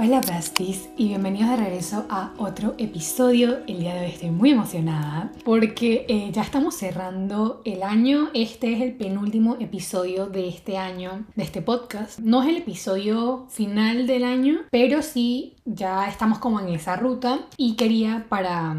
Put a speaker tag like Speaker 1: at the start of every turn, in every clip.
Speaker 1: Hola besties y bienvenidos de regreso a otro episodio. El día de hoy estoy muy emocionada porque eh, ya estamos cerrando el año. Este es el penúltimo episodio de este año, de este podcast. No es el episodio final del año, pero sí ya estamos como en esa ruta y quería para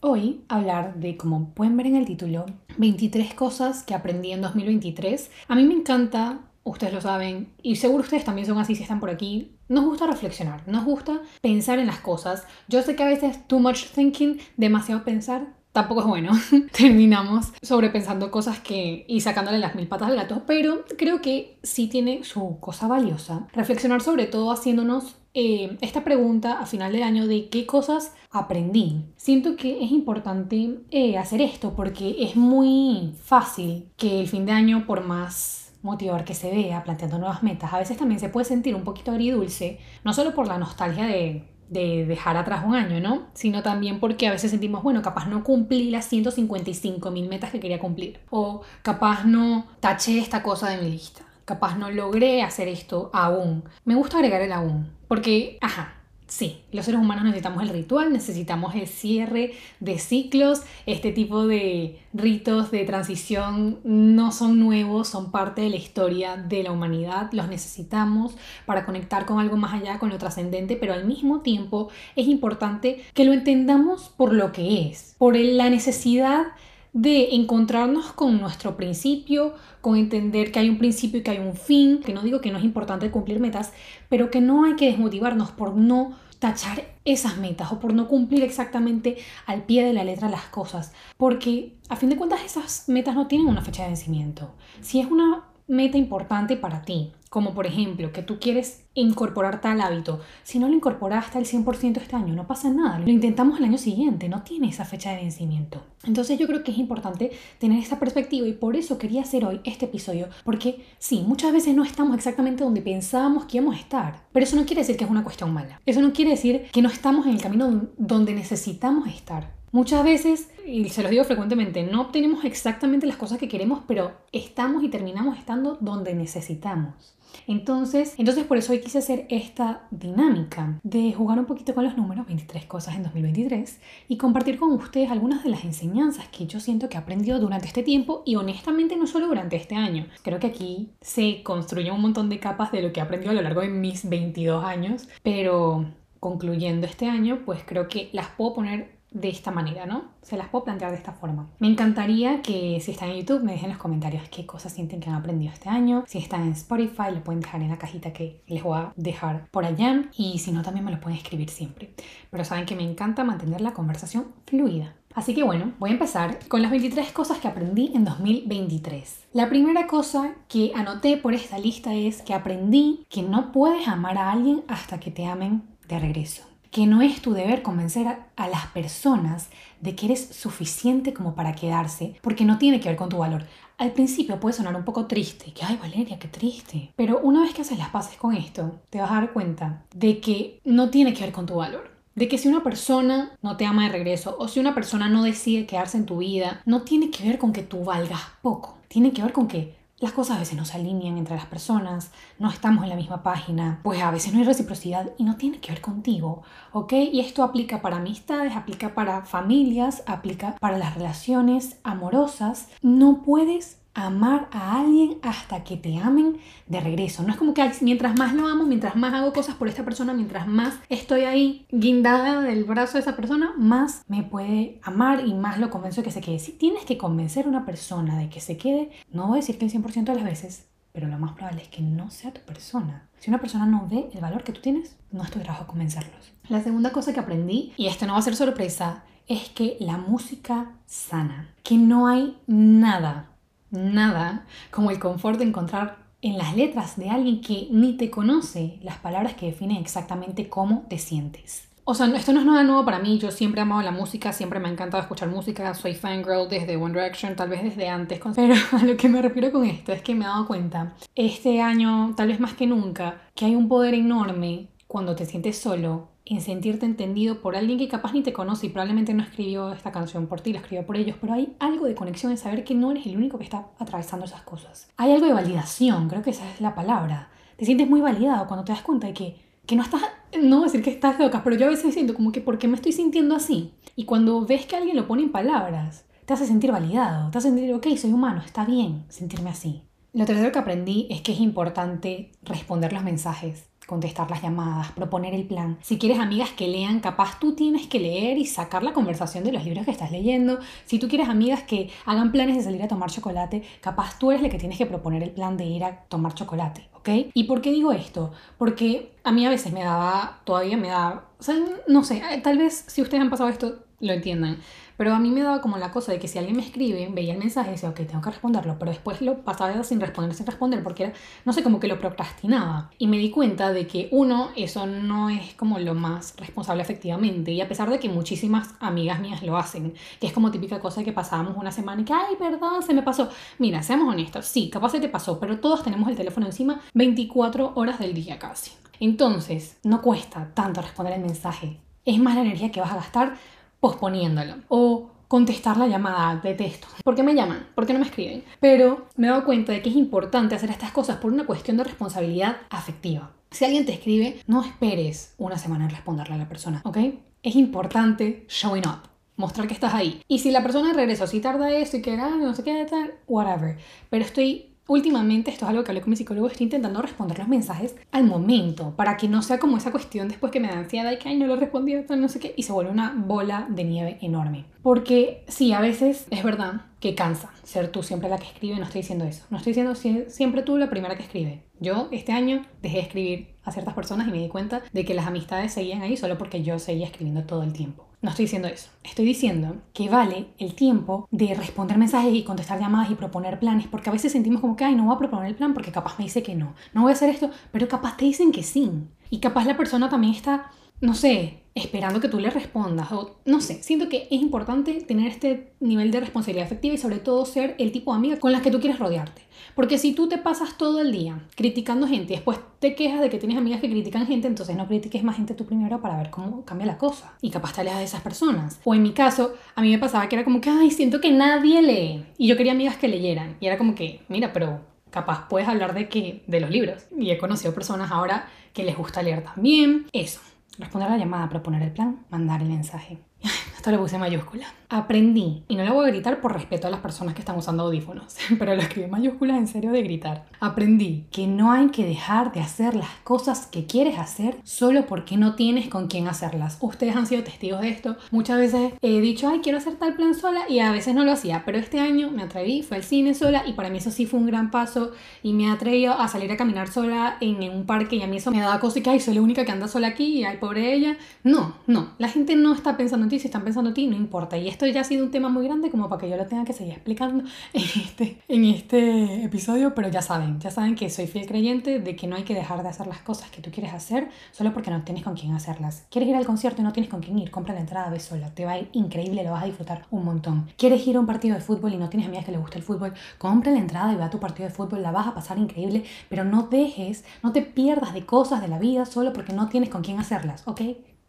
Speaker 1: hoy hablar de, como pueden ver en el título, 23 cosas que aprendí en 2023. A mí me encanta ustedes lo saben, y seguro ustedes también son así si están por aquí, nos gusta reflexionar, nos gusta pensar en las cosas. Yo sé que a veces too much thinking, demasiado pensar, tampoco es bueno. Terminamos sobrepensando cosas que y sacándole las mil patas al gato, pero creo que sí tiene su cosa valiosa. Reflexionar sobre todo haciéndonos eh, esta pregunta a final del año de qué cosas aprendí. Siento que es importante eh, hacer esto porque es muy fácil que el fin de año, por más motivar que se vea planteando nuevas metas, a veces también se puede sentir un poquito agridulce, no solo por la nostalgia de, de dejar atrás un año, ¿no? Sino también porque a veces sentimos, bueno, capaz no cumplí las 155 mil metas que quería cumplir, o capaz no taché esta cosa de mi lista, capaz no logré hacer esto aún. Me gusta agregar el aún, porque, ajá, Sí, los seres humanos necesitamos el ritual, necesitamos el cierre de ciclos, este tipo de ritos de transición no son nuevos, son parte de la historia de la humanidad, los necesitamos para conectar con algo más allá, con lo trascendente, pero al mismo tiempo es importante que lo entendamos por lo que es, por la necesidad de encontrarnos con nuestro principio, con entender que hay un principio y que hay un fin, que no digo que no es importante cumplir metas, pero que no hay que desmotivarnos por no tachar esas metas o por no cumplir exactamente al pie de la letra las cosas, porque a fin de cuentas esas metas no tienen una fecha de vencimiento. Si es una meta importante para ti, como por ejemplo que tú quieres incorporar tal hábito, si no lo incorporaste al 100% este año, no pasa nada, lo intentamos el año siguiente, no tiene esa fecha de vencimiento. Entonces yo creo que es importante tener esa perspectiva y por eso quería hacer hoy este episodio, porque sí, muchas veces no estamos exactamente donde pensábamos que íbamos a estar, pero eso no quiere decir que es una cuestión mala, eso no quiere decir que no estamos en el camino donde necesitamos estar. Muchas veces, y se los digo frecuentemente, no obtenemos exactamente las cosas que queremos, pero estamos y terminamos estando donde necesitamos. Entonces, entonces por eso hoy quise hacer esta dinámica de jugar un poquito con los números, 23 cosas en 2023, y compartir con ustedes algunas de las enseñanzas que yo siento que he aprendido durante este tiempo y honestamente no solo durante este año. Creo que aquí se construyen un montón de capas de lo que he aprendido a lo largo de mis 22 años, pero concluyendo este año, pues creo que las puedo poner de esta manera, ¿no? Se las puedo plantear de esta forma. Me encantaría que si están en YouTube me dejen en los comentarios qué cosas sienten que han aprendido este año. Si están en Spotify lo pueden dejar en la cajita que les voy a dejar por allá y si no también me lo pueden escribir siempre. Pero saben que me encanta mantener la conversación fluida. Así que bueno, voy a empezar con las 23 cosas que aprendí en 2023. La primera cosa que anoté por esta lista es que aprendí que no puedes amar a alguien hasta que te amen de regreso que no es tu deber convencer a, las personas de que eres suficiente como para quedarse, porque no tiene que ver con tu valor. Al principio puede sonar un poco triste, que ay Valeria, qué triste. Pero una vez que haces las paces con esto, te vas a dar cuenta de que no tiene que ver con tu valor. De que si una persona no te ama de regreso o si una persona no decide quedarse en tu vida, no tiene que ver con que tú valgas poco. Tiene que ver con que las cosas a veces no se alinean entre las personas, no estamos en la misma página, pues a veces no hay reciprocidad y no tiene que ver contigo, ¿ok? Y esto aplica para amistades, aplica para familias, aplica para las relaciones amorosas. No puedes amar a alguien hasta que te amen de regreso. No es como que mientras más lo amo, mientras más hago cosas por esta persona, mientras más estoy ahí guindada del brazo de esa persona, más me puede amar y más lo convenzo de que se quede. Si tienes que convencer a una persona de que se quede, no voy a decir que el 100% de las veces, pero lo más probable es que no sea tu persona. Si una persona no ve el valor que tú tienes, no es tu trabajo convencerlos. La segunda cosa que aprendí, y esto no va a ser sorpresa, es que la música sana, que no hay nada nada como el confort de encontrar en las letras de alguien que ni te conoce las palabras que definen exactamente cómo te sientes. O sea, esto no es nada nuevo para mí, yo siempre he amado la música, siempre me ha encantado escuchar música, soy fangirl desde One Direction, tal vez desde antes, pero a lo que me refiero con esto es que me he dado cuenta este año, tal vez más que nunca, que hay un poder enorme cuando te sientes solo en sentirte entendido por alguien que capaz ni te conoce y probablemente no escribió esta canción por ti, la escribió por ellos, pero hay algo de conexión en saber que no eres el único que está atravesando esas cosas. Hay algo de validación, creo que esa es la palabra. Te sientes muy validado cuando te das cuenta de que que no estás, no decir que estás loca, pero yo a veces siento como que, ¿por qué me estoy sintiendo así? Y cuando ves que alguien lo pone en palabras, te hace sentir validado, te hace sentir, ok, soy humano, está bien sentirme así. Lo tercero que aprendí es que es importante responder los mensajes contestar las llamadas, proponer el plan. Si quieres amigas que lean, capaz tú tienes que leer y sacar la conversación de los libros que estás leyendo. Si tú quieres amigas que hagan planes de salir a tomar chocolate, capaz tú eres la que tienes que proponer el plan de ir a tomar chocolate, ¿ok? ¿Y por qué digo esto? Porque a mí a veces me daba, todavía me da, o sea, no sé, tal vez si ustedes han pasado esto, lo entiendan. Pero a mí me daba como la cosa de que si alguien me escribe, veía el mensaje y decía, ok, tengo que responderlo, pero después lo pasaba sin responder, sin responder, porque era, no sé, como que lo procrastinaba. Y me di cuenta de que, uno, eso no es como lo más responsable efectivamente. Y a pesar de que muchísimas amigas mías lo hacen, que es como típica cosa de que pasábamos una semana y que, ay, perdón, se me pasó. Mira, seamos honestos, sí, capaz se te pasó, pero todos tenemos el teléfono encima 24 horas del día casi. Entonces, no cuesta tanto responder el mensaje. Es más la energía que vas a gastar posponiéndolo. O contestar la llamada de texto. ¿Por qué me llaman? ¿Por qué no me escriben? Pero me he cuenta de que es importante hacer estas cosas por una cuestión de responsabilidad afectiva. Si alguien te escribe, no esperes una semana en responderle a la persona, ¿ok? Es importante showing up mostrar que estás ahí. Y si la persona regresa, si tarda eso y que ah, no sé qué, tal, whatever. Pero estoy Últimamente, esto es algo que hablé con mi psicólogo, estoy intentando responder los mensajes al momento, para que no sea como esa cuestión después que me da ansiedad y que, ay, no lo respondí, no sé qué, y se vuelve una bola de nieve enorme. Porque sí, a veces es verdad que cansa ser tú siempre la que escribe, no estoy diciendo eso, no estoy diciendo siempre tú la primera que escribe. Yo este año dejé de escribir a ciertas personas y me di cuenta de que las amistades seguían ahí solo porque yo seguía escribiendo todo el tiempo. No estoy diciendo eso. Estoy diciendo que vale el tiempo de responder mensajes y contestar llamadas y proponer planes, porque a veces sentimos como que, ay, no voy a proponer el plan porque capaz me dice que no. No voy a hacer esto, pero capaz te dicen que sí. Y capaz la persona también está, no sé, esperando que tú le respondas o no sé, siento que es importante tener este nivel de responsabilidad afectiva y sobre todo ser el tipo de amiga con las que tú quieres rodearte. Porque si tú te pasas todo el día criticando gente y después te quejas de que tienes amigas que critican gente, entonces no critiques más gente tú primero para ver cómo cambia la cosa y capaz te alejas de esas personas. O en mi caso, a mí me pasaba que era como que, ay, siento que nadie lee y yo quería amigas que leyeran y era como que, mira, pero capaz puedes hablar de que de los libros y he conocido personas ahora que les gusta leer también. Eso, Responder a la llamada, proponer el plan, mandar el mensaje. Esto lo puse mayúscula. Aprendí, y no lo voy a gritar por respeto a las personas que están usando audífonos, pero lo escribí en mayúsculas en serio de gritar. Aprendí que no hay que dejar de hacer las cosas que quieres hacer solo porque no tienes con quién hacerlas. Ustedes han sido testigos de esto. Muchas veces he dicho, ay, quiero hacer tal plan sola y a veces no lo hacía, pero este año me atreví, fue al cine sola y para mí eso sí fue un gran paso y me atreví a salir a caminar sola en un parque y a mí eso me daba cosa y que, ay, soy la única que anda sola aquí y ay, pobre ella. No, no, la gente no está pensando en ti, si están pensando en ti, no importa. Y esto ya ha sido un tema muy grande como para que yo lo tenga que seguir explicando en este, en este episodio, pero ya saben, ya saben que soy fiel creyente de que no hay que dejar de hacer las cosas que tú quieres hacer solo porque no tienes con quién hacerlas. ¿Quieres ir al concierto y no tienes con quién ir? Compra la entrada, ve sola, te va a ir increíble, lo vas a disfrutar un montón. ¿Quieres ir a un partido de fútbol y no tienes amigas que les guste el fútbol? Compra la entrada y ve a tu partido de fútbol, la vas a pasar increíble, pero no dejes, no te pierdas de cosas de la vida solo porque no tienes con quién hacerlas, ¿ok?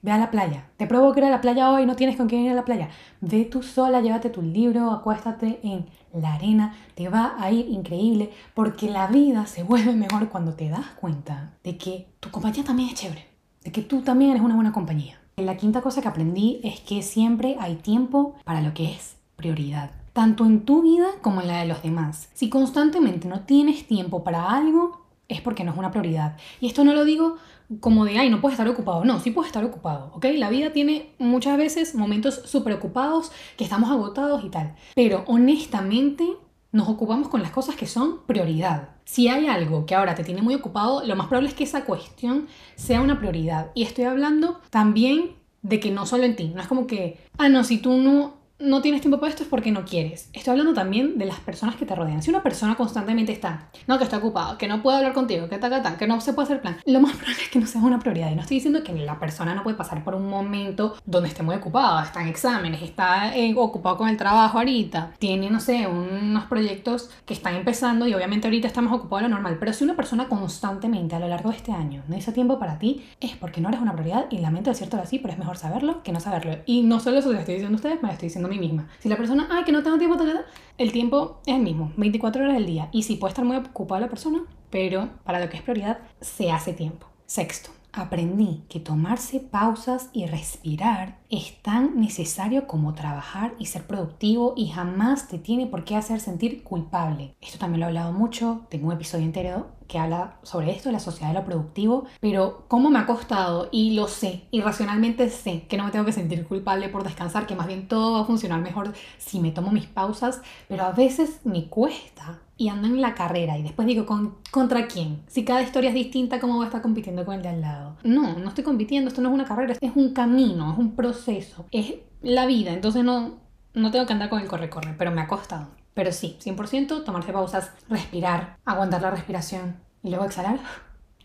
Speaker 1: Ve a la playa. Te provoco ir a la playa hoy, no tienes con quién ir a la playa. Ve tú sola, llévate tu libro, acuéstate en la arena. Te va a ir increíble porque la vida se vuelve mejor cuando te das cuenta de que tu compañía también es chévere. De que tú también eres una buena compañía. La quinta cosa que aprendí es que siempre hay tiempo para lo que es prioridad. Tanto en tu vida como en la de los demás. Si constantemente no tienes tiempo para algo, es porque no es una prioridad. Y esto no lo digo como de, ay, no puedes estar ocupado. No, sí puedes estar ocupado, ¿ok? La vida tiene muchas veces momentos súper ocupados, que estamos agotados y tal. Pero honestamente nos ocupamos con las cosas que son prioridad. Si hay algo que ahora te tiene muy ocupado, lo más probable es que esa cuestión sea una prioridad. Y estoy hablando también de que no solo en ti, no es como que, ah, no, si tú no no tienes tiempo para esto es porque no quieres. Estoy hablando también de las personas que te rodean. Si una persona constantemente está, no, que está ocupado, que no puede hablar contigo, que ta, que no se puede hacer plan, lo más probable es que no sea una prioridad. Y no estoy diciendo que la persona no puede pasar por un momento donde esté muy ocupada, está en exámenes, está eh, ocupado con el trabajo ahorita, tiene, no sé, unos proyectos que están empezando y obviamente ahorita está más ocupado de lo normal. Pero si una persona constantemente a lo largo de este año no hizo tiempo para ti, es porque no eres una prioridad y lamento decirlo así, pero es mejor saberlo que no saberlo. Y no solo eso lo estoy diciendo a ustedes, me lo estoy diciendo misma. Si la persona, ay, que no tengo tiempo, el tiempo es el mismo, 24 horas del día. Y sí puede estar muy ocupada la persona, pero para lo que es prioridad, se hace tiempo. Sexto, aprendí que tomarse pausas y respirar es tan necesario como trabajar y ser productivo y jamás te tiene por qué hacer sentir culpable. Esto también lo he hablado mucho, tengo un episodio entero que habla sobre esto, la sociedad de lo productivo, pero cómo me ha costado y lo sé, irracionalmente sé que no me tengo que sentir culpable por descansar, que más bien todo va a funcionar mejor si me tomo mis pausas, pero a veces me cuesta y ando en la carrera y después digo, ¿con, ¿contra quién? Si cada historia es distinta, ¿cómo voy a estar compitiendo con el de al lado? No, no estoy compitiendo, esto no es una carrera, es un camino, es un proceso, es la vida, entonces no, no tengo que andar con el corre-corre, pero me ha costado. Pero sí, 100% tomarse pausas, respirar, aguantar la respiración y luego exhalar.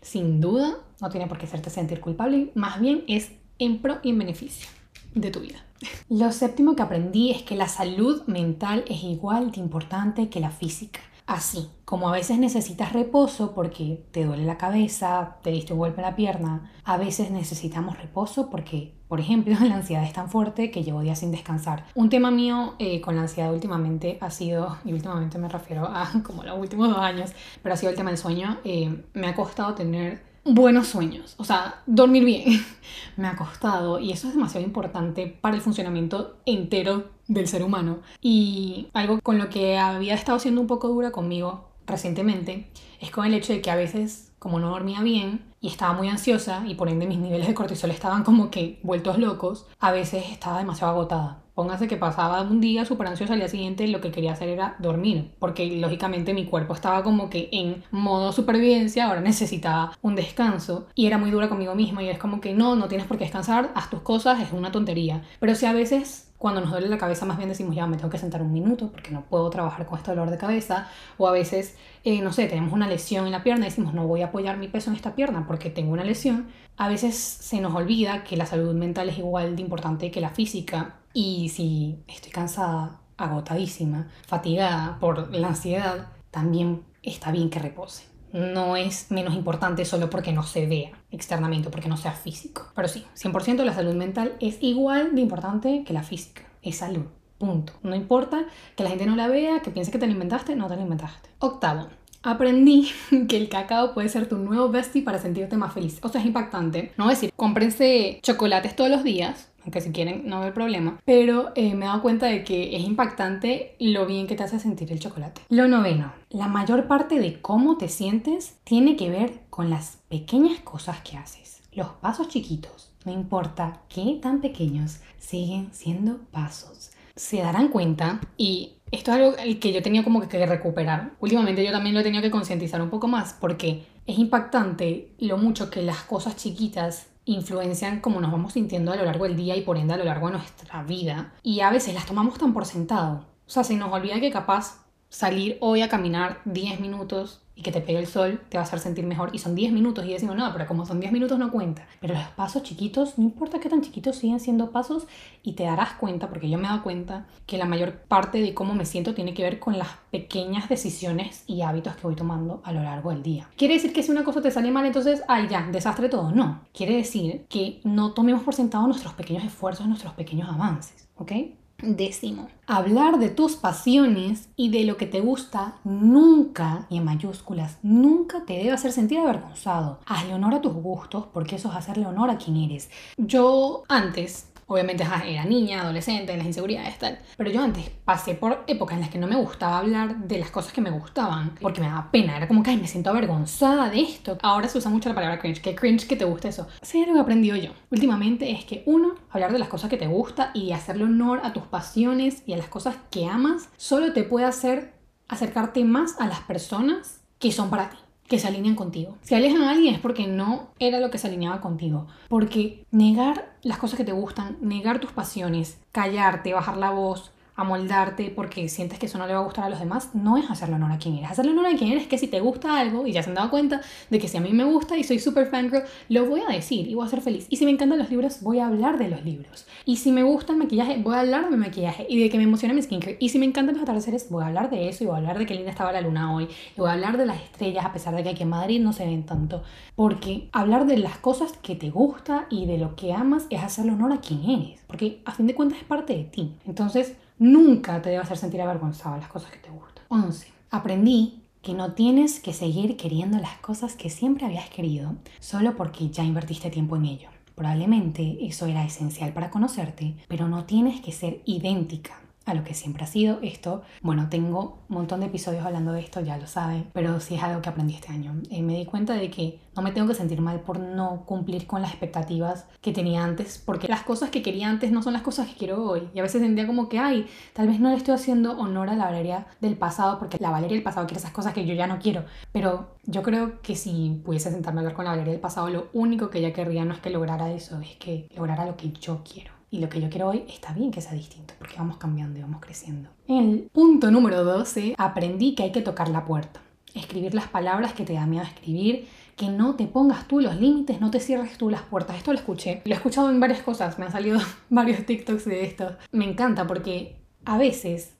Speaker 1: Sin duda, no tiene por qué hacerte sentir culpable, más bien es en pro y en beneficio de tu vida. Lo séptimo que aprendí es que la salud mental es igual de importante que la física. Así, como a veces necesitas reposo porque te duele la cabeza, te diste un golpe en la pierna, a veces necesitamos reposo porque, por ejemplo, la ansiedad es tan fuerte que llevo días sin descansar. Un tema mío eh, con la ansiedad últimamente ha sido, y últimamente me refiero a como los últimos dos años, pero ha sido el tema del sueño. Eh, me ha costado tener buenos sueños, o sea, dormir bien. me ha costado y eso es demasiado importante para el funcionamiento entero del ser humano. Y algo con lo que había estado siendo un poco dura conmigo recientemente es con el hecho de que a veces, como no dormía bien y estaba muy ansiosa y por ende mis niveles de cortisol estaban como que vueltos locos, a veces estaba demasiado agotada. Póngase que pasaba un día súper ansiosa al día siguiente lo que quería hacer era dormir, porque lógicamente mi cuerpo estaba como que en modo supervivencia, ahora necesitaba un descanso y era muy dura conmigo misma y es como que no, no tienes por qué descansar, haz tus cosas, es una tontería. Pero si a veces cuando nos duele la cabeza más bien decimos, ya me tengo que sentar un minuto porque no puedo trabajar con este dolor de cabeza. O a veces, eh, no sé, tenemos una lesión en la pierna y decimos, no voy a apoyar mi peso en esta pierna porque tengo una lesión. A veces se nos olvida que la salud mental es igual de importante que la física. Y si estoy cansada, agotadísima, fatigada por la ansiedad, también está bien que repose no es menos importante solo porque no se vea externamente, porque no sea físico. Pero sí, 100% la salud mental es igual de importante que la física. Es salud. Punto. No importa que la gente no la vea, que piense que te la inventaste, no te la inventaste. Octavo, aprendí que el cacao puede ser tu nuevo bestie para sentirte más feliz. O sea, es impactante. No voy a decir, cómprense chocolates todos los días, aunque si quieren no hay problema, pero eh, me he dado cuenta de que es impactante lo bien que te hace sentir el chocolate. Lo noveno, la mayor parte de cómo te sientes tiene que ver con las pequeñas cosas que haces, los pasos chiquitos, no importa qué tan pequeños, siguen siendo pasos. Se darán cuenta y esto es algo que yo tenía como que recuperar. Últimamente yo también lo he tenido que concientizar un poco más porque es impactante lo mucho que las cosas chiquitas influencian cómo nos vamos sintiendo a lo largo del día y por ende a lo largo de nuestra vida. Y a veces las tomamos tan por sentado. O sea, se nos olvida que capaz salir hoy a caminar 10 minutos y que te pegue el sol te va a sentir mejor. Y son 10 minutos y decimos, no, pero como son 10 minutos no cuenta. Pero los pasos chiquitos, no importa qué tan chiquitos siguen siendo pasos y te darás cuenta, porque yo me he dado cuenta, que la mayor parte de cómo me siento tiene que ver con las pequeñas decisiones y hábitos que voy tomando a lo largo del día. ¿Quiere decir que si una cosa te sale mal, entonces, ay, ya, desastre todo? No. Quiere decir que no tomemos por sentado nuestros pequeños esfuerzos, nuestros pequeños avances, ¿ok? Décimo, hablar de tus pasiones y de lo que te gusta nunca, y en mayúsculas, nunca te debe hacer sentir avergonzado. Hazle honor a tus gustos porque eso es hacerle honor a quien eres. Yo antes Obviamente era niña, adolescente, en las inseguridades, tal. Pero yo antes pasé por épocas en las que no me gustaba hablar de las cosas que me gustaban porque me daba pena. Era como que, ay, me siento avergonzada de esto. Ahora se usa mucho la palabra cringe. Que cringe que te guste eso. Sí, algo que he yo últimamente es que, uno, hablar de las cosas que te gusta y hacerle honor a tus pasiones y a las cosas que amas, solo te puede hacer acercarte más a las personas que son para ti que se alinean contigo. Si alejan a alguien es porque no era lo que se alineaba contigo. Porque negar las cosas que te gustan, negar tus pasiones, callarte, bajar la voz, amoldarte porque sientes que eso no le va a gustar a los demás, no es hacerle honor a quien eres. Hacerle honor a quien eres es que si te gusta algo, y ya se han dado cuenta de que si a mí me gusta y soy super fangirl, lo voy a decir y voy a ser feliz. Y si me encantan los libros, voy a hablar de los libros. Y si me gusta el maquillaje, voy a hablar de mi maquillaje y de que me emociona mi skincare. Y si me encantan los atardeceres, voy a hablar de eso y voy a hablar de qué linda estaba la luna hoy. Y voy a hablar de las estrellas, a pesar de que aquí en Madrid no se ven tanto. Porque hablar de las cosas que te gusta y de lo que amas es hacerle honor a quien eres. Porque a fin de cuentas es parte de ti. Entonces, Nunca te debe hacer sentir avergonzado las cosas que te gustan. 11. Aprendí que no tienes que seguir queriendo las cosas que siempre habías querido solo porque ya invertiste tiempo en ello. Probablemente eso era esencial para conocerte, pero no tienes que ser idéntica a lo que siempre ha sido esto. Bueno, tengo un montón de episodios hablando de esto, ya lo saben, pero sí es algo que aprendí este año. Eh, me di cuenta de que no me tengo que sentir mal por no cumplir con las expectativas que tenía antes, porque las cosas que quería antes no son las cosas que quiero hoy. Y a veces sentía como que, ay, tal vez no le estoy haciendo honor a la Valeria del pasado, porque la Valeria del pasado quiere esas cosas que yo ya no quiero. Pero yo creo que si pudiese sentarme a hablar con la Valeria del pasado, lo único que ella querría no es que lograra eso, es que lograra lo que yo quiero y lo que yo quiero hoy está bien que sea distinto, porque vamos cambiando y vamos creciendo. En el punto número 12, aprendí que hay que tocar la puerta. Escribir las palabras que te da miedo escribir, que no te pongas tú los límites, no te cierres tú las puertas. Esto lo escuché, lo he escuchado en varias cosas, me han salido varios TikToks de esto. Me encanta porque a veces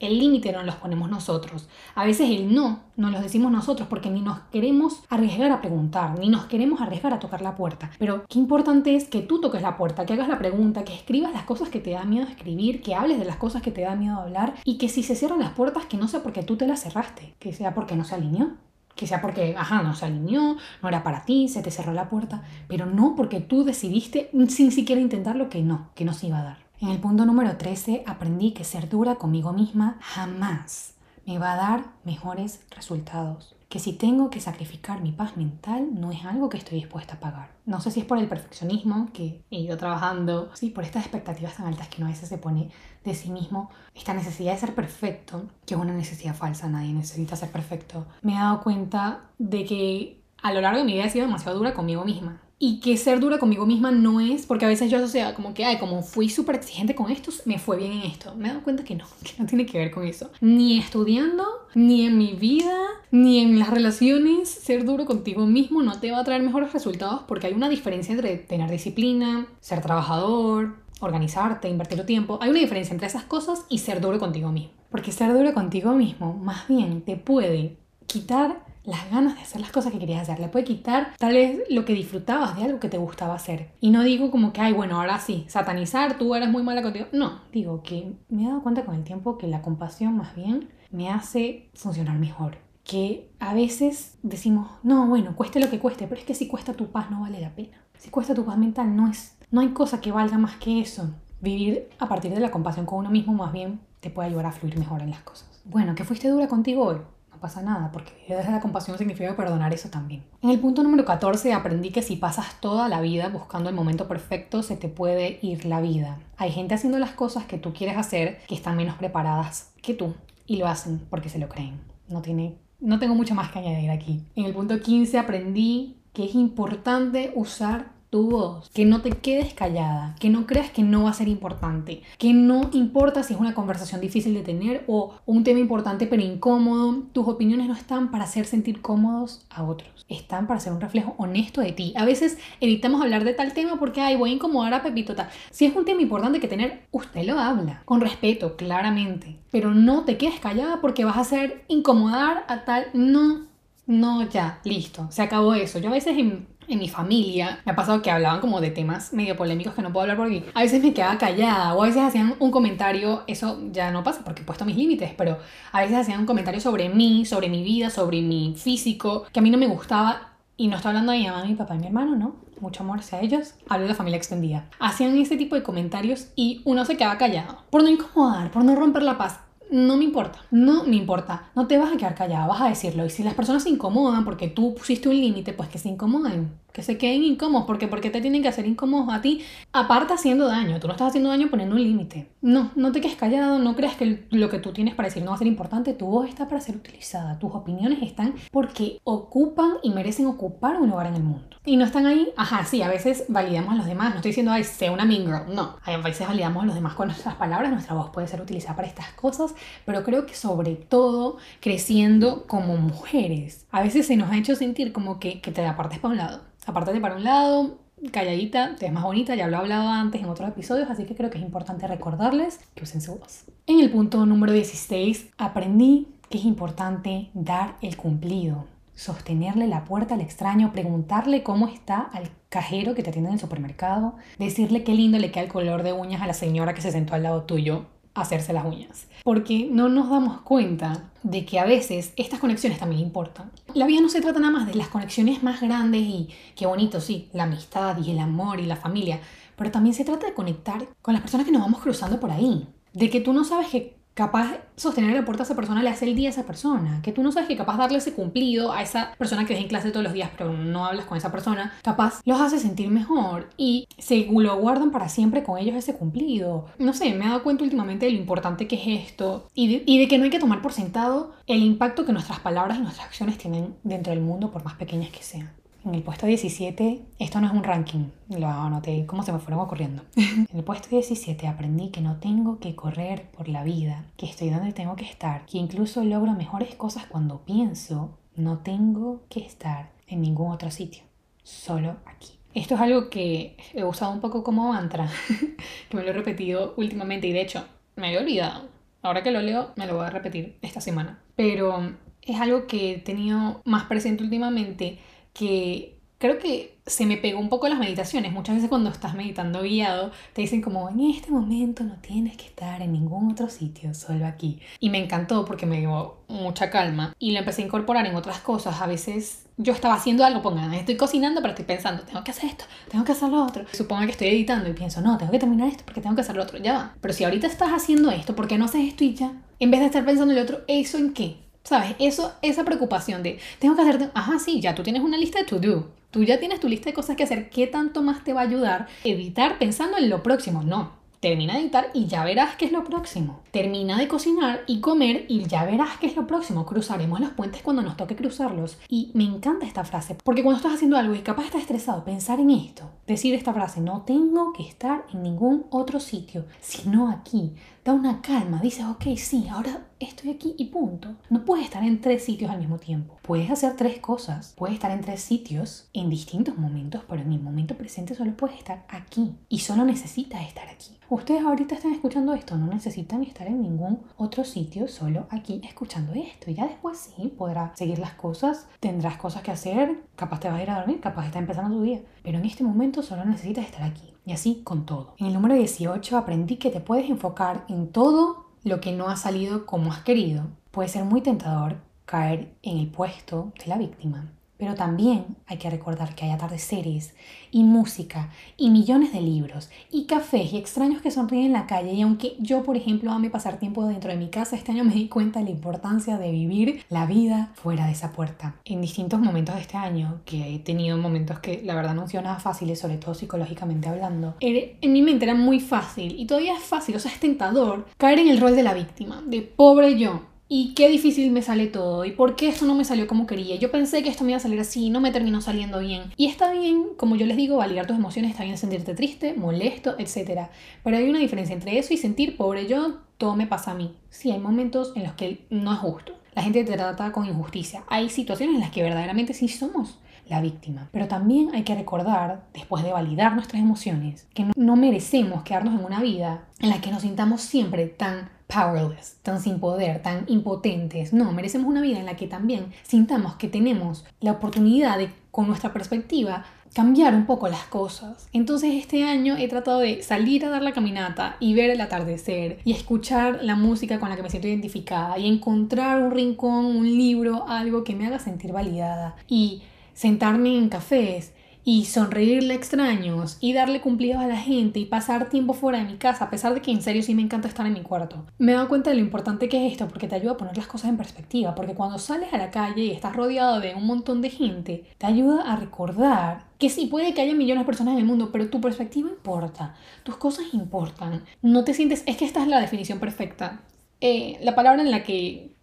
Speaker 1: el límite no los ponemos nosotros. A veces el no no lo decimos nosotros porque ni nos queremos arriesgar a preguntar, ni nos queremos arriesgar a tocar la puerta. Pero qué importante es que tú toques la puerta, que hagas la pregunta, que escribas las cosas que te da miedo escribir, que hables de las cosas que te da miedo hablar y que si se cierran las puertas que no sea porque tú te las cerraste, que sea porque no se alineó. Que sea porque, ajá, no se alineó, no era para ti, se te cerró la puerta, pero no porque tú decidiste sin siquiera intentar lo que no, que no se iba a dar. En el punto número 13 aprendí que ser dura conmigo misma jamás me va a dar mejores resultados. Que si tengo que sacrificar mi paz mental no es algo que estoy dispuesta a pagar. No sé si es por el perfeccionismo que he ido trabajando, sí, por estas expectativas tan altas que uno a veces se pone de sí mismo, esta necesidad de ser perfecto, que es una necesidad falsa, nadie necesita ser perfecto. Me he dado cuenta de que a lo largo de mi vida he sido demasiado dura conmigo misma y que ser dura conmigo misma no es, porque a veces yo asociaba como que, ay, como fui súper exigente con esto, me fue bien en esto. Me he dado cuenta que no, que no tiene que ver con eso. Ni estudiando, ni en mi vida, ni en las relaciones, ser duro contigo mismo no te va a traer mejores resultados porque hay una diferencia entre tener disciplina, ser trabajador, organizarte, invertir tu tiempo. Hay una diferencia entre esas cosas y ser duro contigo mismo. Porque ser duro contigo mismo más bien te puede quitar las ganas de hacer las cosas que querías hacer. Le puede quitar tal vez lo que disfrutabas de algo que te gustaba hacer. Y no digo como que, ay, bueno, ahora sí, satanizar, tú eres muy mala contigo. No, digo que me he dado cuenta con el tiempo que la compasión más bien me hace funcionar mejor. Que a veces decimos, no, bueno, cueste lo que cueste, pero es que si cuesta tu paz no vale la pena. Si cuesta tu paz mental, no es, no hay cosa que valga más que eso. Vivir a partir de la compasión con uno mismo más bien te puede ayudar a fluir mejor en las cosas. Bueno, que fuiste dura contigo hoy pasa nada, porque desde la compasión significa perdonar eso también. En el punto número 14 aprendí que si pasas toda la vida buscando el momento perfecto, se te puede ir la vida. Hay gente haciendo las cosas que tú quieres hacer que están menos preparadas que tú y lo hacen porque se lo creen. No tiene no tengo mucho más que añadir aquí. En el punto 15 aprendí que es importante usar tu voz, que no te quedes callada, que no creas que no va a ser importante, que no importa si es una conversación difícil de tener o un tema importante pero incómodo, tus opiniones no están para hacer sentir cómodos a otros, están para ser un reflejo honesto de ti. A veces evitamos hablar de tal tema porque, ay, voy a incomodar a Pepito. Tal. Si es un tema importante que tener, usted lo habla, con respeto, claramente, pero no te quedes callada porque vas a hacer incomodar a tal, no. No, ya, listo, se acabó eso. Yo a veces en, en mi familia me ha pasado que hablaban como de temas medio polémicos que no puedo hablar porque a veces me quedaba callada o a veces hacían un comentario, eso ya no pasa porque he puesto mis límites, pero a veces hacían un comentario sobre mí, sobre mi vida, sobre mi físico, que a mí no me gustaba y no estoy hablando de mi mamá, mi papá y mi hermano, ¿no? Mucho amor hacia ellos. Hablo de la familia extendida. Hacían ese tipo de comentarios y uno se quedaba callado. Por no incomodar, por no romper la paz no me importa, no me importa, no te vas a quedar callada, vas a decirlo. Y si las personas se incomodan porque tú pusiste un límite, pues que se incomoden que se queden incómodos, porque ¿por qué te tienen que hacer incómodos a ti? Aparte haciendo daño, tú no estás haciendo daño poniendo un límite. No, no te quedes callado, no creas que lo que tú tienes para decir no va a ser importante, tu voz está para ser utilizada, tus opiniones están porque ocupan y merecen ocupar un lugar en el mundo. Y no están ahí, ajá, sí, a veces validamos a los demás, no estoy diciendo, ay, sé una mean girl, no, a veces validamos a los demás con nuestras palabras, nuestra voz puede ser utilizada para estas cosas, pero creo que sobre todo creciendo como mujeres, a veces se nos ha hecho sentir como que, que te da partes para un lado Apártate para un lado, calladita, te es más bonita, ya lo he hablado antes en otros episodios, así que creo que es importante recordarles que usen su voz. En el punto número 16, aprendí que es importante dar el cumplido, sostenerle la puerta al extraño, preguntarle cómo está al cajero que te atiende en el supermercado, decirle qué lindo le queda el color de uñas a la señora que se sentó al lado tuyo hacerse las uñas. Porque no nos damos cuenta de que a veces estas conexiones también importan. La vida no se trata nada más de las conexiones más grandes y qué bonito, sí, la amistad y el amor y la familia, pero también se trata de conectar con las personas que nos vamos cruzando por ahí. De que tú no sabes que capaz sostener la puerta a esa persona le hace el día a esa persona, que tú no sabes que capaz darle ese cumplido a esa persona que ves en clase todos los días, pero no hablas con esa persona, capaz los hace sentir mejor y se lo guardan para siempre con ellos ese cumplido. No sé, me he dado cuenta últimamente de lo importante que es esto y de, y de que no hay que tomar por sentado el impacto que nuestras palabras y nuestras acciones tienen dentro del mundo, por más pequeñas que sean. En el puesto 17, esto no es un ranking, lo anoté como se me fueron ocurriendo. en el puesto 17 aprendí que no tengo que correr por la vida, que estoy donde tengo que estar, que incluso logro mejores cosas cuando pienso, no tengo que estar en ningún otro sitio, solo aquí. Esto es algo que he usado un poco como mantra, que me lo he repetido últimamente y de hecho me había olvidado. Ahora que lo leo, me lo voy a repetir esta semana. Pero es algo que he tenido más presente últimamente que creo que se me pegó un poco las meditaciones. Muchas veces cuando estás meditando guiado, te dicen como, en este momento no tienes que estar en ningún otro sitio, solo aquí. Y me encantó porque me dio mucha calma y lo empecé a incorporar en otras cosas. A veces yo estaba haciendo algo, pongan, estoy cocinando, pero estoy pensando, tengo que hacer esto, tengo que hacer lo otro. Supongo que estoy editando y pienso, no, tengo que terminar esto porque tengo que hacer lo otro. Ya va. Pero si ahorita estás haciendo esto, ¿por qué no haces esto y ya? En vez de estar pensando en lo otro, ¿eso en qué? ¿Sabes? Eso, esa preocupación de, tengo que hacerte, ajá, sí, ya tú tienes una lista de to do. Tú ya tienes tu lista de cosas que hacer. ¿Qué tanto más te va a ayudar evitar pensando en lo próximo? No. Termina de editar y ya verás qué es lo próximo. Termina de cocinar y comer y ya verás qué es lo próximo. Cruzaremos los puentes cuando nos toque cruzarlos. Y me encanta esta frase, porque cuando estás haciendo algo y capaz estás estresado, pensar en esto, decir esta frase, no tengo que estar en ningún otro sitio, sino aquí da una calma, dices, ok, sí, ahora estoy aquí y punto. No puedes estar en tres sitios al mismo tiempo. Puedes hacer tres cosas. Puedes estar en tres sitios en distintos momentos, pero en el momento presente solo puedes estar aquí. Y solo necesitas estar aquí. Ustedes ahorita están escuchando esto, no necesitan estar en ningún otro sitio, solo aquí escuchando esto. Y ya después sí, podrás seguir las cosas, tendrás cosas que hacer, capaz te vas a ir a dormir, capaz está empezando tu día. Pero en este momento solo necesitas estar aquí. Y así con todo. En el número 18 aprendí que te puedes enfocar en todo lo que no ha salido como has querido. Puede ser muy tentador caer en el puesto de la víctima. Pero también hay que recordar que hay atardeceres y música y millones de libros y cafés y extraños que sonríen en la calle y aunque yo por ejemplo ame pasar tiempo dentro de mi casa, este año me di cuenta de la importancia de vivir la vida fuera de esa puerta. En distintos momentos de este año, que he tenido momentos que la verdad no han sido nada fáciles, sobre todo psicológicamente hablando, en mi mente era muy fácil y todavía es fácil, o sea es tentador caer en el rol de la víctima, de pobre yo, y qué difícil me sale todo y por qué esto no me salió como quería. Yo pensé que esto me iba a salir así no me terminó saliendo bien. Y está bien, como yo les digo, validar tus emociones, está bien sentirte triste, molesto, etc. Pero hay una diferencia entre eso y sentir pobre yo, todo me pasa a mí. Sí, hay momentos en los que no es justo. La gente te trata con injusticia. Hay situaciones en las que verdaderamente sí somos la víctima. Pero también hay que recordar, después de validar nuestras emociones, que no merecemos quedarnos en una vida en la que nos sintamos siempre tan powerless, tan sin poder, tan impotentes. No, merecemos una vida en la que también sintamos que tenemos la oportunidad de, con nuestra perspectiva, cambiar un poco las cosas. Entonces este año he tratado de salir a dar la caminata y ver el atardecer y escuchar la música con la que me siento identificada y encontrar un rincón, un libro, algo que me haga sentir validada y sentarme en cafés y sonreírle a extraños y darle cumplidos a la gente y pasar tiempo fuera de mi casa, a pesar de que en serio sí me encanta estar en mi cuarto. Me he dado cuenta de lo importante que es esto porque te ayuda a poner las cosas en perspectiva, porque cuando sales a la calle y estás rodeado de un montón de gente, te ayuda a recordar que sí puede que haya millones de personas en el mundo, pero tu perspectiva importa, tus cosas importan. No te sientes, es que esta es la definición perfecta. Eh, la palabra en la que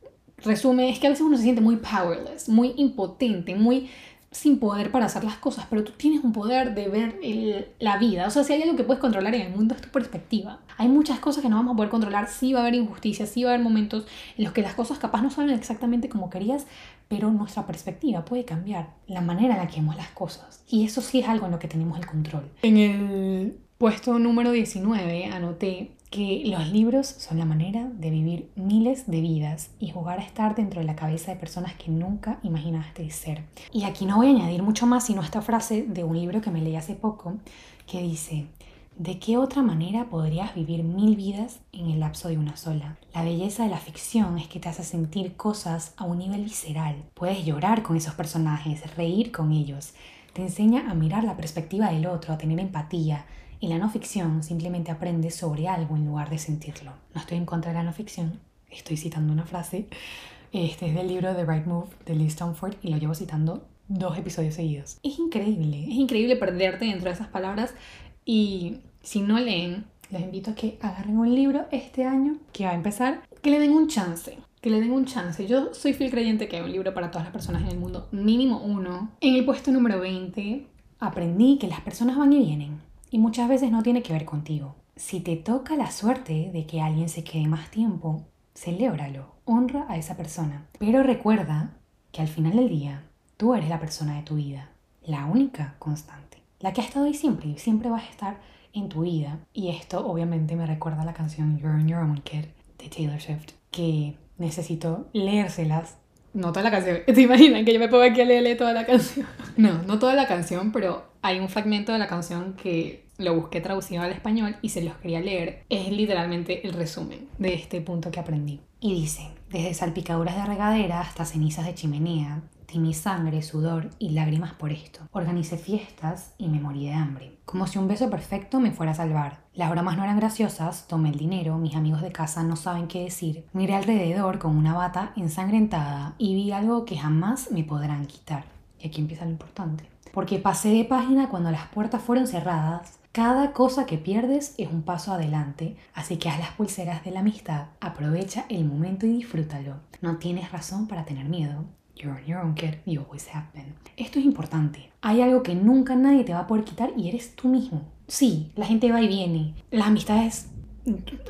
Speaker 1: resume es que a veces uno se siente muy powerless, muy impotente, muy sin poder para hacer las cosas, pero tú tienes un poder de ver la vida. O sea, si hay algo que puedes controlar en el mundo es tu perspectiva. Hay muchas cosas que no vamos a poder controlar, sí va a haber injusticia, sí va a haber momentos en los que las cosas capaz no salen exactamente como querías, pero nuestra perspectiva puede cambiar, la manera en la que vemos las cosas. Y eso sí es algo en lo que tenemos el control. En el puesto número 19 anoté que los libros son la manera de vivir miles de vidas y jugar a estar dentro de la cabeza de personas que nunca imaginaste ser. Y aquí no voy a añadir mucho más sino esta frase de un libro que me leí hace poco que dice, ¿De qué otra manera podrías vivir mil vidas en el lapso de una sola? La belleza de la ficción es que te hace sentir cosas a un nivel visceral. Puedes llorar con esos personajes, reír con ellos. Te enseña a mirar la perspectiva del otro, a tener empatía. En la no ficción simplemente aprendes sobre algo en lugar de sentirlo. No estoy en contra de la no ficción, estoy citando una frase. Este es del libro The Right Move de Lee Stonford y lo llevo citando dos episodios seguidos. Es increíble, es increíble perderte dentro de esas palabras y si no leen, les invito a que agarren un libro este año que va a empezar, que le den un chance. Que le den un chance. Yo soy fiel creyente que hay un libro para todas las personas en el mundo, mínimo uno. En el puesto número 20 aprendí que las personas van y vienen y muchas veces no tiene que ver contigo. Si te toca la suerte de que alguien se quede más tiempo, celébralo, honra a esa persona. Pero recuerda que al final del día, tú eres la persona de tu vida, la única constante, la que ha estado ahí siempre y siempre vas a estar en tu vida. Y esto obviamente me recuerda a la canción You're on Your Own Kid de Taylor Swift, que necesito leérselas. No toda la canción, ¿te imaginan que yo me pongo aquí a leerle toda la canción? No, no toda la canción, pero hay un fragmento de la canción que lo busqué traducido al español y se los quería leer. Es literalmente el resumen de este punto que aprendí. Y dice, desde salpicaduras de regadera hasta cenizas de chimenea, mi sangre, sudor y lágrimas por esto. Organicé fiestas y me morí de hambre. Como si un beso perfecto me fuera a salvar. Las bromas no eran graciosas, tomé el dinero, mis amigos de casa no saben qué decir. Miré alrededor con una bata ensangrentada y vi algo que jamás me podrán quitar. Y aquí empieza lo importante. Porque pasé de página cuando las puertas fueron cerradas. Cada cosa que pierdes es un paso adelante, así que haz las pulseras de la amistad, aprovecha el momento y disfrútalo. No tienes razón para tener miedo. You're your own kid, you always have been. Esto es importante. Hay algo que nunca nadie te va a poder quitar y eres tú mismo. Sí, la gente va y viene. Las amistades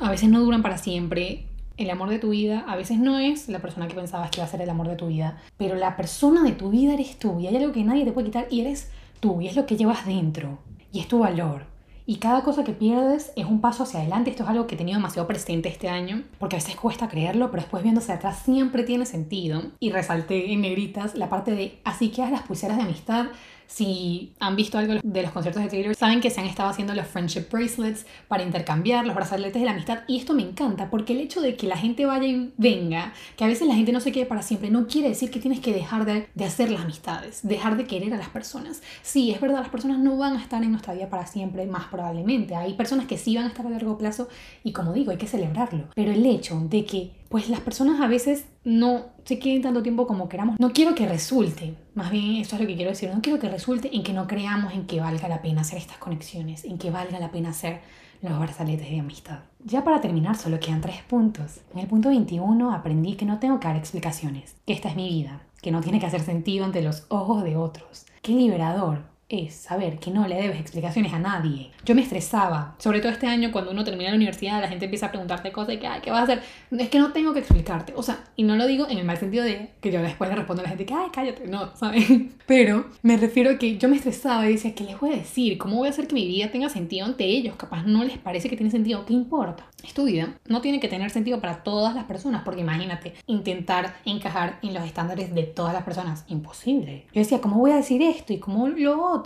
Speaker 1: a veces no duran para siempre. El amor de tu vida a veces no es la persona que pensabas que iba a ser el amor de tu vida, pero la persona de tu vida eres tú y hay algo que nadie te puede quitar y eres tú y es lo que llevas dentro y es tu valor. Y cada cosa que pierdes es un paso hacia adelante. Esto es algo que he tenido demasiado presente este año, porque a veces cuesta creerlo, pero después viéndose atrás siempre tiene sentido. Y resalté en negritas la parte de así que las pulseras de amistad si han visto algo de los conciertos de Taylor, saben que se han estado haciendo los friendship bracelets para intercambiar los brazaletes de la amistad. Y esto me encanta porque el hecho de que la gente vaya y venga, que a veces la gente no se quede para siempre, no quiere decir que tienes que dejar de, hacer las amistades, dejar de querer a las personas. Sí, es verdad, las personas no van a estar en nuestra vida para siempre, más probablemente. Hay personas que sí van a estar a largo plazo y como digo, hay que celebrarlo. Pero el hecho de que pues las personas a veces no se queden tanto tiempo como queramos. No quiero que resulte, más bien esto es lo que quiero decir, no quiero que resulte en que no creamos en que valga la pena hacer estas conexiones, en que valga la pena hacer los brazaletes de amistad. Ya para terminar, solo quedan tres puntos. En el punto 21 aprendí que no tengo que dar explicaciones, que esta es mi vida, que no tiene que hacer sentido ante los ojos de otros. Qué liberador es saber que no le debes explicaciones a nadie. Yo me estresaba, sobre todo este año cuando uno termina la universidad, la gente empieza a preguntarte cosas y que, ay, ¿qué vas a hacer? Es que no tengo que explicarte. O sea, y no lo digo en el mal sentido de que yo después le respondo a la gente que, ay, cállate, no, ¿sabes? Pero me refiero a que yo me estresaba y decía, ¿qué les voy a decir? ¿Cómo voy a hacer que mi vida tenga sentido ante ellos? Capaz no les parece que tiene sentido, ¿qué importa? Es tu vida, no tiene que tener sentido para todas las personas, porque imagínate, intentar encajar en los estándares de todas las personas, imposible. Yo decía, ¿cómo voy a decir esto y cómo lo otro?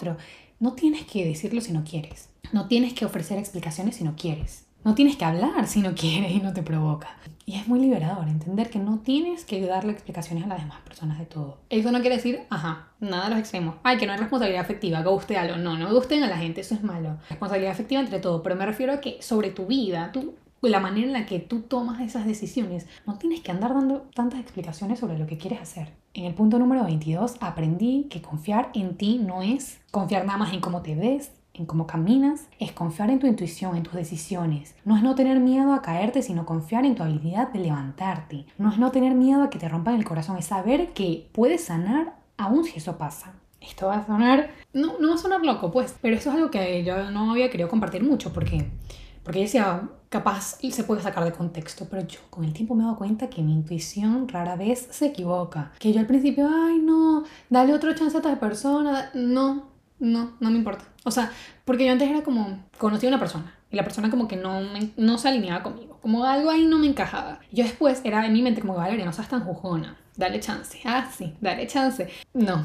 Speaker 1: No tienes que decirlo si no quieres. No tienes que ofrecer explicaciones si no quieres. No tienes que hablar si no quieres y no te provoca. Y es muy liberador entender que no tienes que darle explicaciones a las demás personas de todo. Eso no quiere decir, ajá, nada de los extremos. Ay, que no hay responsabilidad afectiva, que algo. No, no gusten a la gente, eso es malo. Responsabilidad afectiva entre todo, pero me refiero a que sobre tu vida, tú la manera en la que tú tomas esas decisiones. No tienes que andar dando tantas explicaciones sobre lo que quieres hacer. En el punto número 22 aprendí que confiar en ti no es confiar nada más en cómo te ves, en cómo caminas, es confiar en tu intuición, en tus decisiones. No es no tener miedo a caerte, sino confiar en tu habilidad de levantarte. No es no tener miedo a que te rompan el corazón, es saber que puedes sanar aún si eso pasa. Esto va a sonar, no, no va a sonar loco, pues, pero eso es algo que yo no había querido compartir mucho porque porque decía, capaz se puede sacar de contexto, pero yo con el tiempo me he dado cuenta que mi intuición rara vez se equivoca. Que yo al principio, ay no, dale otro chance a esta persona. No, no, no me importa. O sea, porque yo antes era como, conocí a una persona y la persona como que no, no se alineaba conmigo. Como algo ahí no me encajaba. Yo después era en mi mente como, Valeria, no seas tan jujona. Dale chance. Ah, sí, dale chance. No,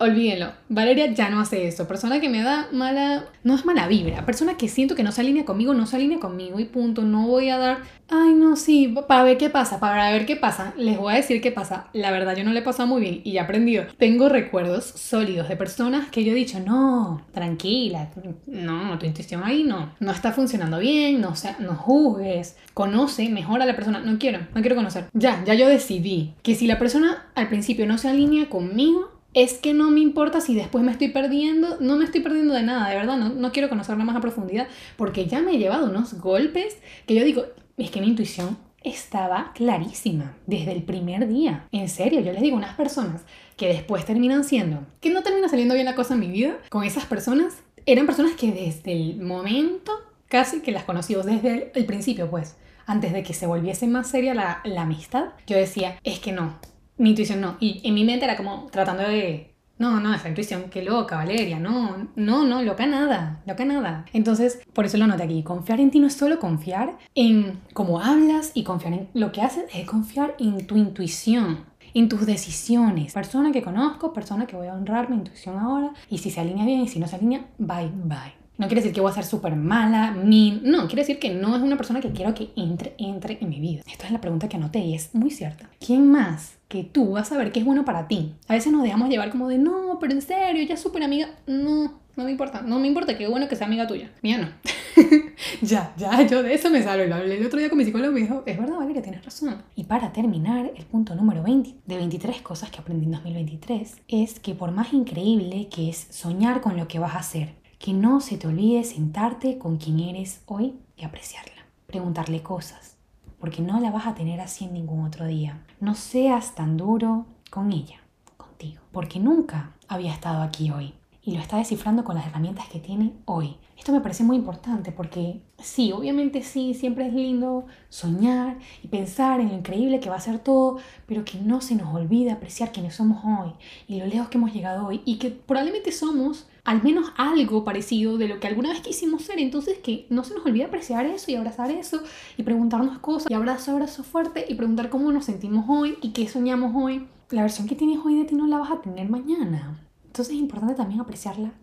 Speaker 1: olvídenlo. Valeria ya no hace eso. Persona que me da mala, no es mala vibra. Persona que siento que no se alinea conmigo, no se alinea conmigo y punto. No voy a dar, ay no, sí, para ver qué pasa, para ver qué pasa. Les voy a decir qué pasa. La verdad yo no le he pasado muy bien y he aprendido. Tengo recuerdos sólidos de personas que yo he dicho, no, tranquila, no, tu intuición ahí no, no está funcionando bien, no, sea, no juzgues, conoce mejor a la persona. No quiero, no quiero conocer. Ya, ya yo decidí que si la persona al principio no se alinea conmigo, es que no me importa si después me estoy perdiendo, no me estoy perdiendo de nada, de verdad, no, no quiero conocerla más a profundidad, porque ya me he llevado unos golpes que yo digo, es que mi intuición estaba clarísima desde el primer día. En serio, yo les digo, unas personas que después terminan siendo, que no termina saliendo bien la cosa en mi vida, con esas personas, eran personas que desde el momento, casi que las conocí, desde el, principio, pues, antes de que se volviese más seria la, la amistad, yo decía, es que no, mi intuición no. Y en mi mente era como tratando de, no, no, esa intuición, qué loca, Valeria, no, no, no, loca nada, loca nada. Entonces, por eso lo noté aquí. Confiar en ti no es solo confiar en cómo hablas y confiar en lo que haces, es confiar en tu intuición, en tus decisiones. Persona que conozco, persona que voy a honrar mi intuición ahora, y si se alinea bien y si no se alinea, bye, bye. No quiere decir que voy a ser súper mala, mean. No, quiere decir que no es una persona que quiero que entre, entre en mi vida. Esta es la pregunta que anoté y es muy cierta. ¿Quién más que tú vas a ver qué es bueno para ti? A veces nos dejamos llevar como de, no, pero en serio, ya es súper amiga. No, no me importa. No me importa, qué bueno que sea amiga tuya. Mía no. ya, ya, yo de eso me salgo. Lo hablé el otro día con mi psicólogo y me dijo, es verdad, Valeria, tienes razón. Y para terminar, el punto número 20 de 23 cosas que aprendí en 2023 es que por más increíble que es soñar con lo que vas a hacer, que no se te olvide sentarte con quien eres hoy y apreciarla. Preguntarle cosas, porque no la vas a tener así en ningún otro día. No seas tan duro con ella, contigo, porque nunca había estado aquí hoy y lo está descifrando con las herramientas que tiene hoy. Esto me parece muy importante porque sí, obviamente sí, siempre es lindo soñar y pensar en lo increíble que va a ser todo, pero que no se nos olvide apreciar quienes somos hoy y lo lejos que hemos llegado hoy y que probablemente somos al menos algo parecido de lo que alguna vez quisimos ser. Entonces que no se nos olvide apreciar eso y abrazar eso y preguntarnos cosas y abrazo, abrazo fuerte y preguntar cómo nos sentimos hoy y qué soñamos hoy. La versión que tienes hoy de ti no la vas a tener mañana. Entonces es importante también apreciarla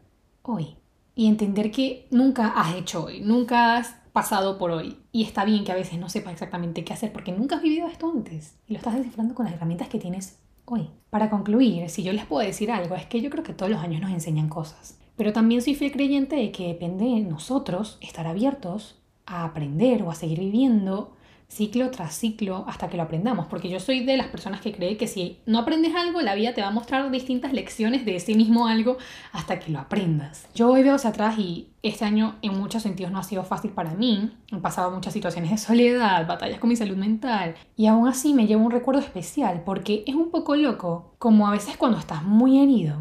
Speaker 1: hoy y entender que nunca has hecho hoy, nunca has pasado por hoy. Y está bien que a veces no sepas exactamente qué hacer porque nunca has vivido esto antes y lo estás descifrando con las herramientas que tienes hoy. Para concluir, si yo les puedo decir algo, es que yo creo que todos los años nos enseñan cosas. Pero también soy fiel creyente de que depende de nosotros estar abiertos a aprender o a seguir viviendo ciclo tras ciclo hasta que lo aprendamos, porque yo soy de las personas que cree que si no aprendes algo, la vida te va a mostrar distintas lecciones de ese mismo algo hasta que lo aprendas. Yo hoy veo hacia atrás y este año en muchos sentidos no ha sido fácil para mí, he pasado muchas situaciones de soledad, batallas con mi salud mental y aún así me llevo un recuerdo especial porque es un poco loco, como a veces cuando estás muy herido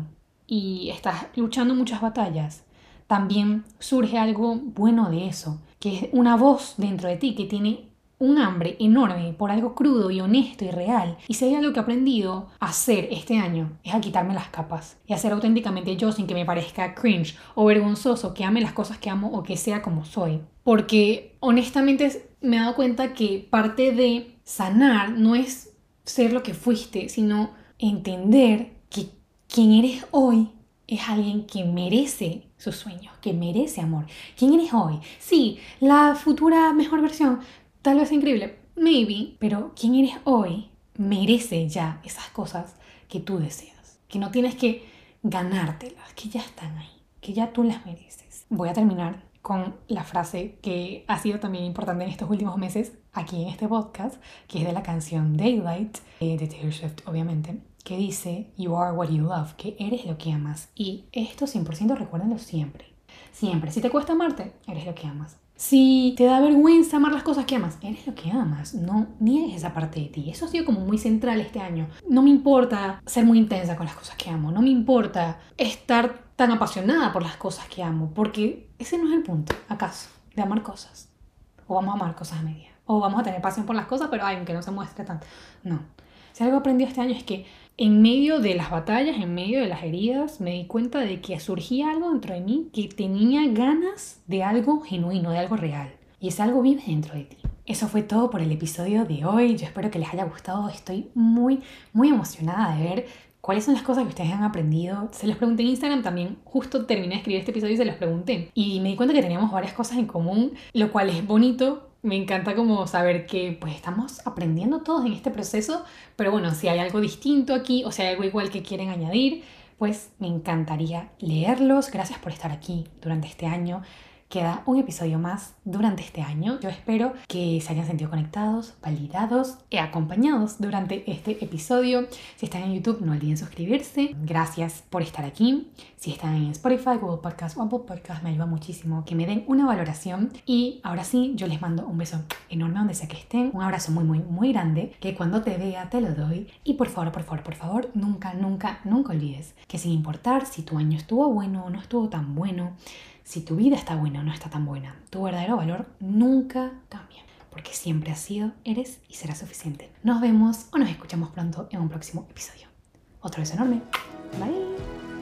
Speaker 1: y estás luchando muchas batallas, también surge algo bueno de eso, que es una voz dentro de ti que tiene un hambre enorme por algo crudo y honesto y real. Y si hay algo que he aprendido a hacer este año es a quitarme las capas y a ser auténticamente yo sin que me parezca cringe o vergonzoso, que ame las cosas que amo o que sea como soy. Porque honestamente me he dado cuenta que parte de sanar no es ser lo que fuiste, sino entender que quien eres hoy es alguien que merece sus sueños, que merece amor. ¿Quién eres hoy? Sí, la futura mejor versión, Tal vez increíble, maybe, pero quien eres hoy merece ya esas cosas que tú deseas. Que no tienes que ganártelas, que ya están ahí, que ya tú las mereces. Voy a terminar con la frase que ha sido también importante en estos últimos meses aquí en este podcast, que es de la canción Daylight, eh, de Taylor Swift, obviamente, que dice, You are what you love, que eres lo que amas. Y esto 100% recuérdenlo siempre. Siempre. Si te cuesta amarte, eres lo que amas. Si te da vergüenza amar las cosas que amas, eres lo que amas, no niegues esa parte de ti. Eso ha sido como muy central este año. No me importa ser muy intensa con las cosas que amo, no me importa estar tan apasionada por las cosas que amo, porque ese no es el punto, acaso, de amar cosas. O vamos a amar cosas a media. O vamos a tener pasión por las cosas, pero ay, aunque no se muestre tanto. No. Si algo aprendí este año es que en medio de las batallas, en medio de las heridas, me di cuenta de que surgía algo dentro de mí que tenía ganas de algo genuino, de algo real. Y ese algo vive dentro de ti. Eso fue todo por el episodio de hoy. Yo espero que les haya gustado. Estoy muy, muy emocionada de ver cuáles son las cosas que ustedes han aprendido. Se los pregunté en Instagram también, justo terminé de escribir este episodio y se los pregunté. Y me di cuenta que teníamos varias cosas en común, lo cual es bonito. Me encanta como saber que pues estamos aprendiendo todos en este proceso, pero bueno, si hay algo distinto aquí o si hay algo igual que quieren añadir, pues me encantaría leerlos. Gracias por estar aquí durante este año. Queda un episodio más durante este año. Yo espero que se hayan sentido conectados, validados y acompañados durante este episodio. Si están en YouTube, no olviden suscribirse. Gracias por estar aquí. Si están en Spotify, Google Podcast o Apple Podcast, me ayuda muchísimo que me den una valoración. Y ahora sí, yo les mando un beso enorme donde sea que estén. Un abrazo muy, muy, muy grande. Que cuando te vea, te lo doy. Y por favor, por favor, por favor, nunca, nunca, nunca olvides que sin importar si tu año estuvo bueno o no estuvo tan bueno, si tu vida está buena o no está tan buena, tu verdadero valor nunca cambia, porque siempre has sido, eres y será suficiente. Nos vemos o nos escuchamos pronto en un próximo episodio. Otro beso enorme. Bye.